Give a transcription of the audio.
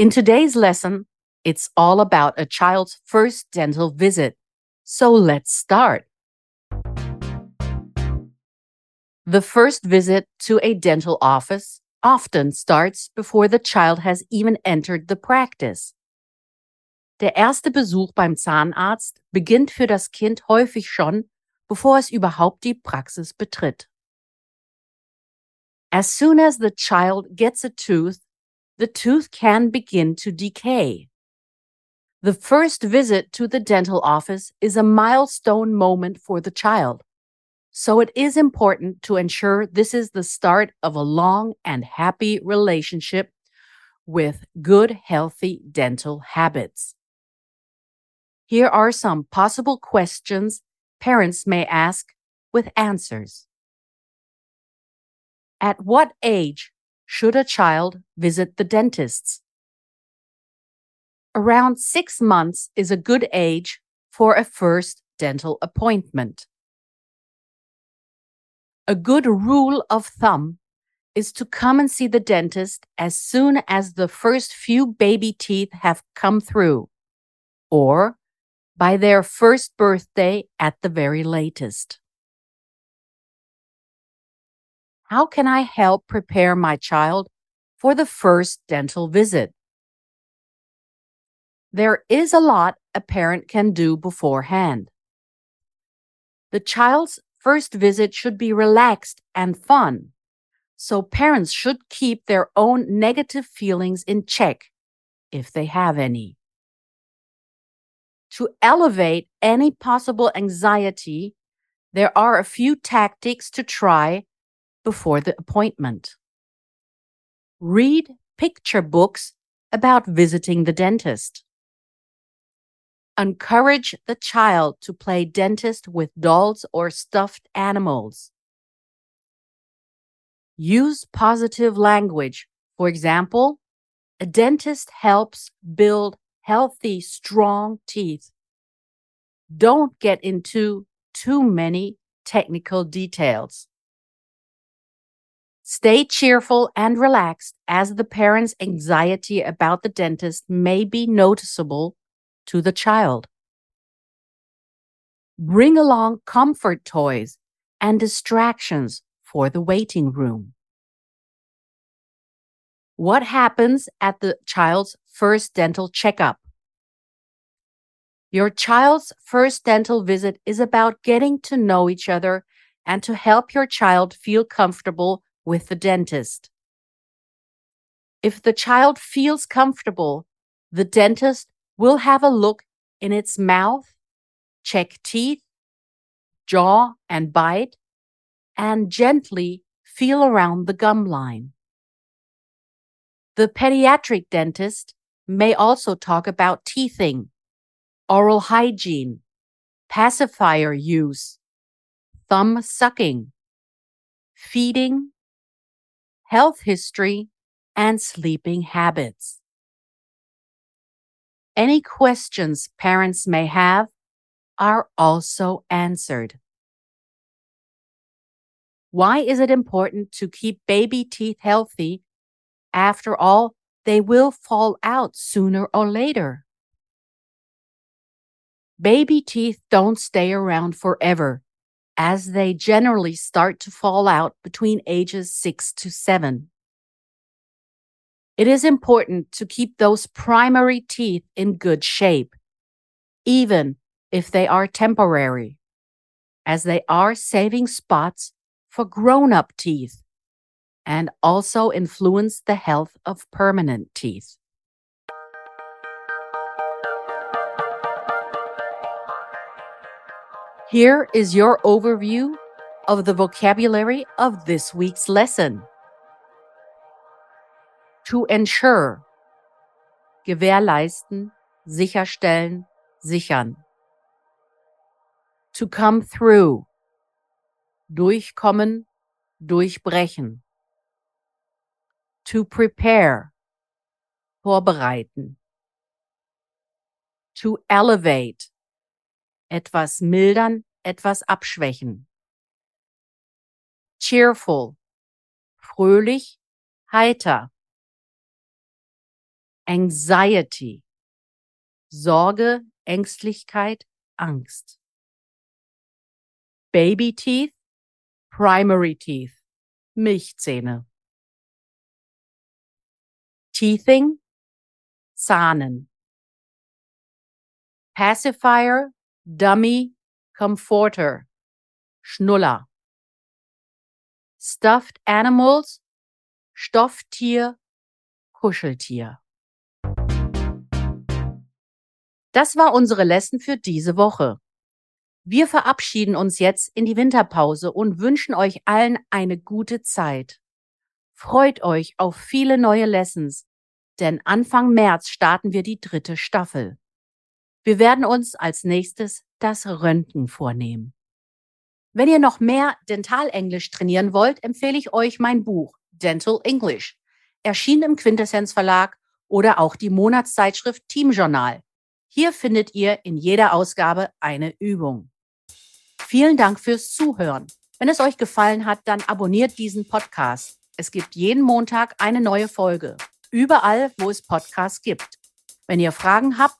In today's lesson, it's all about a child's first dental visit. So let's start. The first visit to a dental office often starts before the child has even entered the practice. Der erste Besuch beim Zahnarzt beginnt für das Kind häufig schon, bevor es überhaupt die Praxis betritt. As soon as the child gets a tooth, the tooth can begin to decay. The first visit to the dental office is a milestone moment for the child. So it is important to ensure this is the start of a long and happy relationship with good, healthy dental habits. Here are some possible questions parents may ask with answers. At what age should a child visit the dentist's? Around six months is a good age for a first dental appointment. A good rule of thumb is to come and see the dentist as soon as the first few baby teeth have come through, or by their first birthday at the very latest. How can I help prepare my child for the first dental visit? There is a lot a parent can do beforehand. The child's first visit should be relaxed and fun, so parents should keep their own negative feelings in check if they have any. To elevate any possible anxiety, there are a few tactics to try before the appointment. Read picture books about visiting the dentist. Encourage the child to play dentist with dolls or stuffed animals. Use positive language. For example, a dentist helps build healthy, strong teeth. Don't get into too many technical details. Stay cheerful and relaxed as the parent's anxiety about the dentist may be noticeable to the child. Bring along comfort toys and distractions for the waiting room. What happens at the child's first dental checkup? Your child's first dental visit is about getting to know each other and to help your child feel comfortable with the dentist. If the child feels comfortable, the dentist will have a look in its mouth, check teeth, jaw, and bite, and gently feel around the gum line. The pediatric dentist may also talk about teething, oral hygiene, pacifier use, thumb sucking, feeding, health history, and sleeping habits. Any questions parents may have are also answered. Why is it important to keep baby teeth healthy? After all, they will fall out sooner or later. Baby teeth don't stay around forever as they generally start to fall out between ages 6 to 7. It is important to keep those primary teeth in good shape, even if they are temporary, as they are saving spots for grown up teeth and also influence the health of permanent teeth. Here is your overview of the vocabulary of this week's lesson. To ensure, gewährleisten, sicherstellen, sichern. To come through, durchkommen, durchbrechen. To prepare, vorbereiten. To elevate, etwas mildern, etwas abschwächen. Cheerful, fröhlich, heiter. Anxiety, Sorge, Ängstlichkeit, Angst. Baby Teeth, Primary Teeth, Milchzähne. Teething, Zahnen. Pacifier, Dummy, Comforter, Schnuller. Stuffed Animals, Stofftier, Kuscheltier. Das war unsere Lesson für diese Woche. Wir verabschieden uns jetzt in die Winterpause und wünschen euch allen eine gute Zeit. Freut euch auf viele neue Lessons, denn Anfang März starten wir die dritte Staffel. Wir werden uns als nächstes das Röntgen vornehmen. Wenn ihr noch mehr Dentalenglisch trainieren wollt, empfehle ich euch mein Buch Dental English, erschienen im Quintessenz Verlag oder auch die Monatszeitschrift Team Journal. Hier findet ihr in jeder Ausgabe eine Übung. Vielen Dank fürs Zuhören. Wenn es euch gefallen hat, dann abonniert diesen Podcast. Es gibt jeden Montag eine neue Folge. Überall, wo es Podcasts gibt. Wenn ihr Fragen habt,